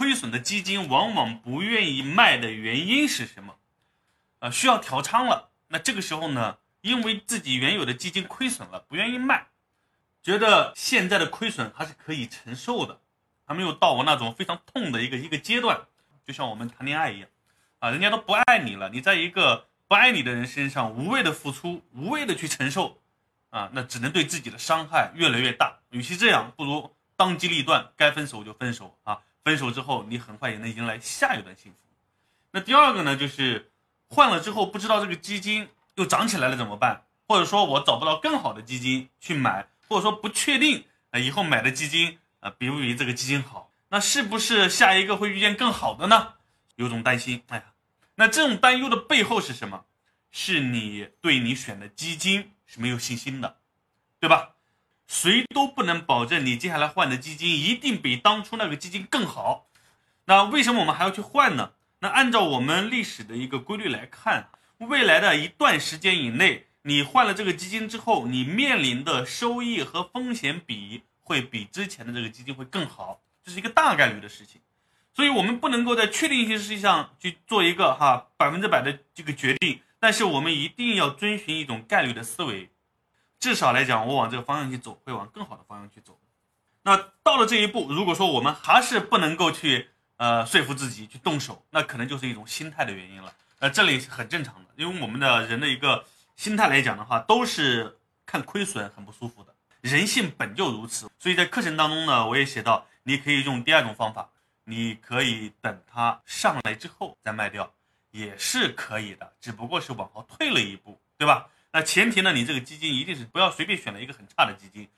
亏损的基金往往不愿意卖的原因是什么？呃，需要调仓了。那这个时候呢，因为自己原有的基金亏损了，不愿意卖，觉得现在的亏损还是可以承受的，还没有到我那种非常痛的一个一个阶段。就像我们谈恋爱一样，啊，人家都不爱你了，你在一个不爱你的人身上无谓的付出，无谓的去承受，啊，那只能对自己的伤害越来越大。与其这样，不如当机立断，该分手就分手啊。分手之后，你很快也能迎来下一段幸福。那第二个呢，就是换了之后不知道这个基金又涨起来了怎么办？或者说我找不到更好的基金去买，或者说不确定啊以后买的基金啊比不比这个基金好？那是不是下一个会遇见更好的呢？有种担心。哎呀，那这种担忧的背后是什么？是你对你选的基金是没有信心的，对吧？谁都不能保证你接下来换的基金一定比当初那个基金更好。那为什么我们还要去换呢？那按照我们历史的一个规律来看，未来的一段时间以内，你换了这个基金之后，你面临的收益和风险比会比之前的这个基金会更好，这是一个大概率的事情。所以，我们不能够在确定性事情上去做一个哈百分之百的这个决定，但是我们一定要遵循一种概率的思维。至少来讲，我往这个方向去走，会往更好的方向去走。那到了这一步，如果说我们还是不能够去呃说服自己去动手，那可能就是一种心态的原因了。呃，这里是很正常的，因为我们的人的一个心态来讲的话，都是看亏损很不舒服的，人性本就如此。所以在课程当中呢，我也写到，你可以用第二种方法，你可以等它上来之后再卖掉，也是可以的，只不过是往后退了一步，对吧？那前提呢，你这个基金一定是不要随便选了一个很差的基金，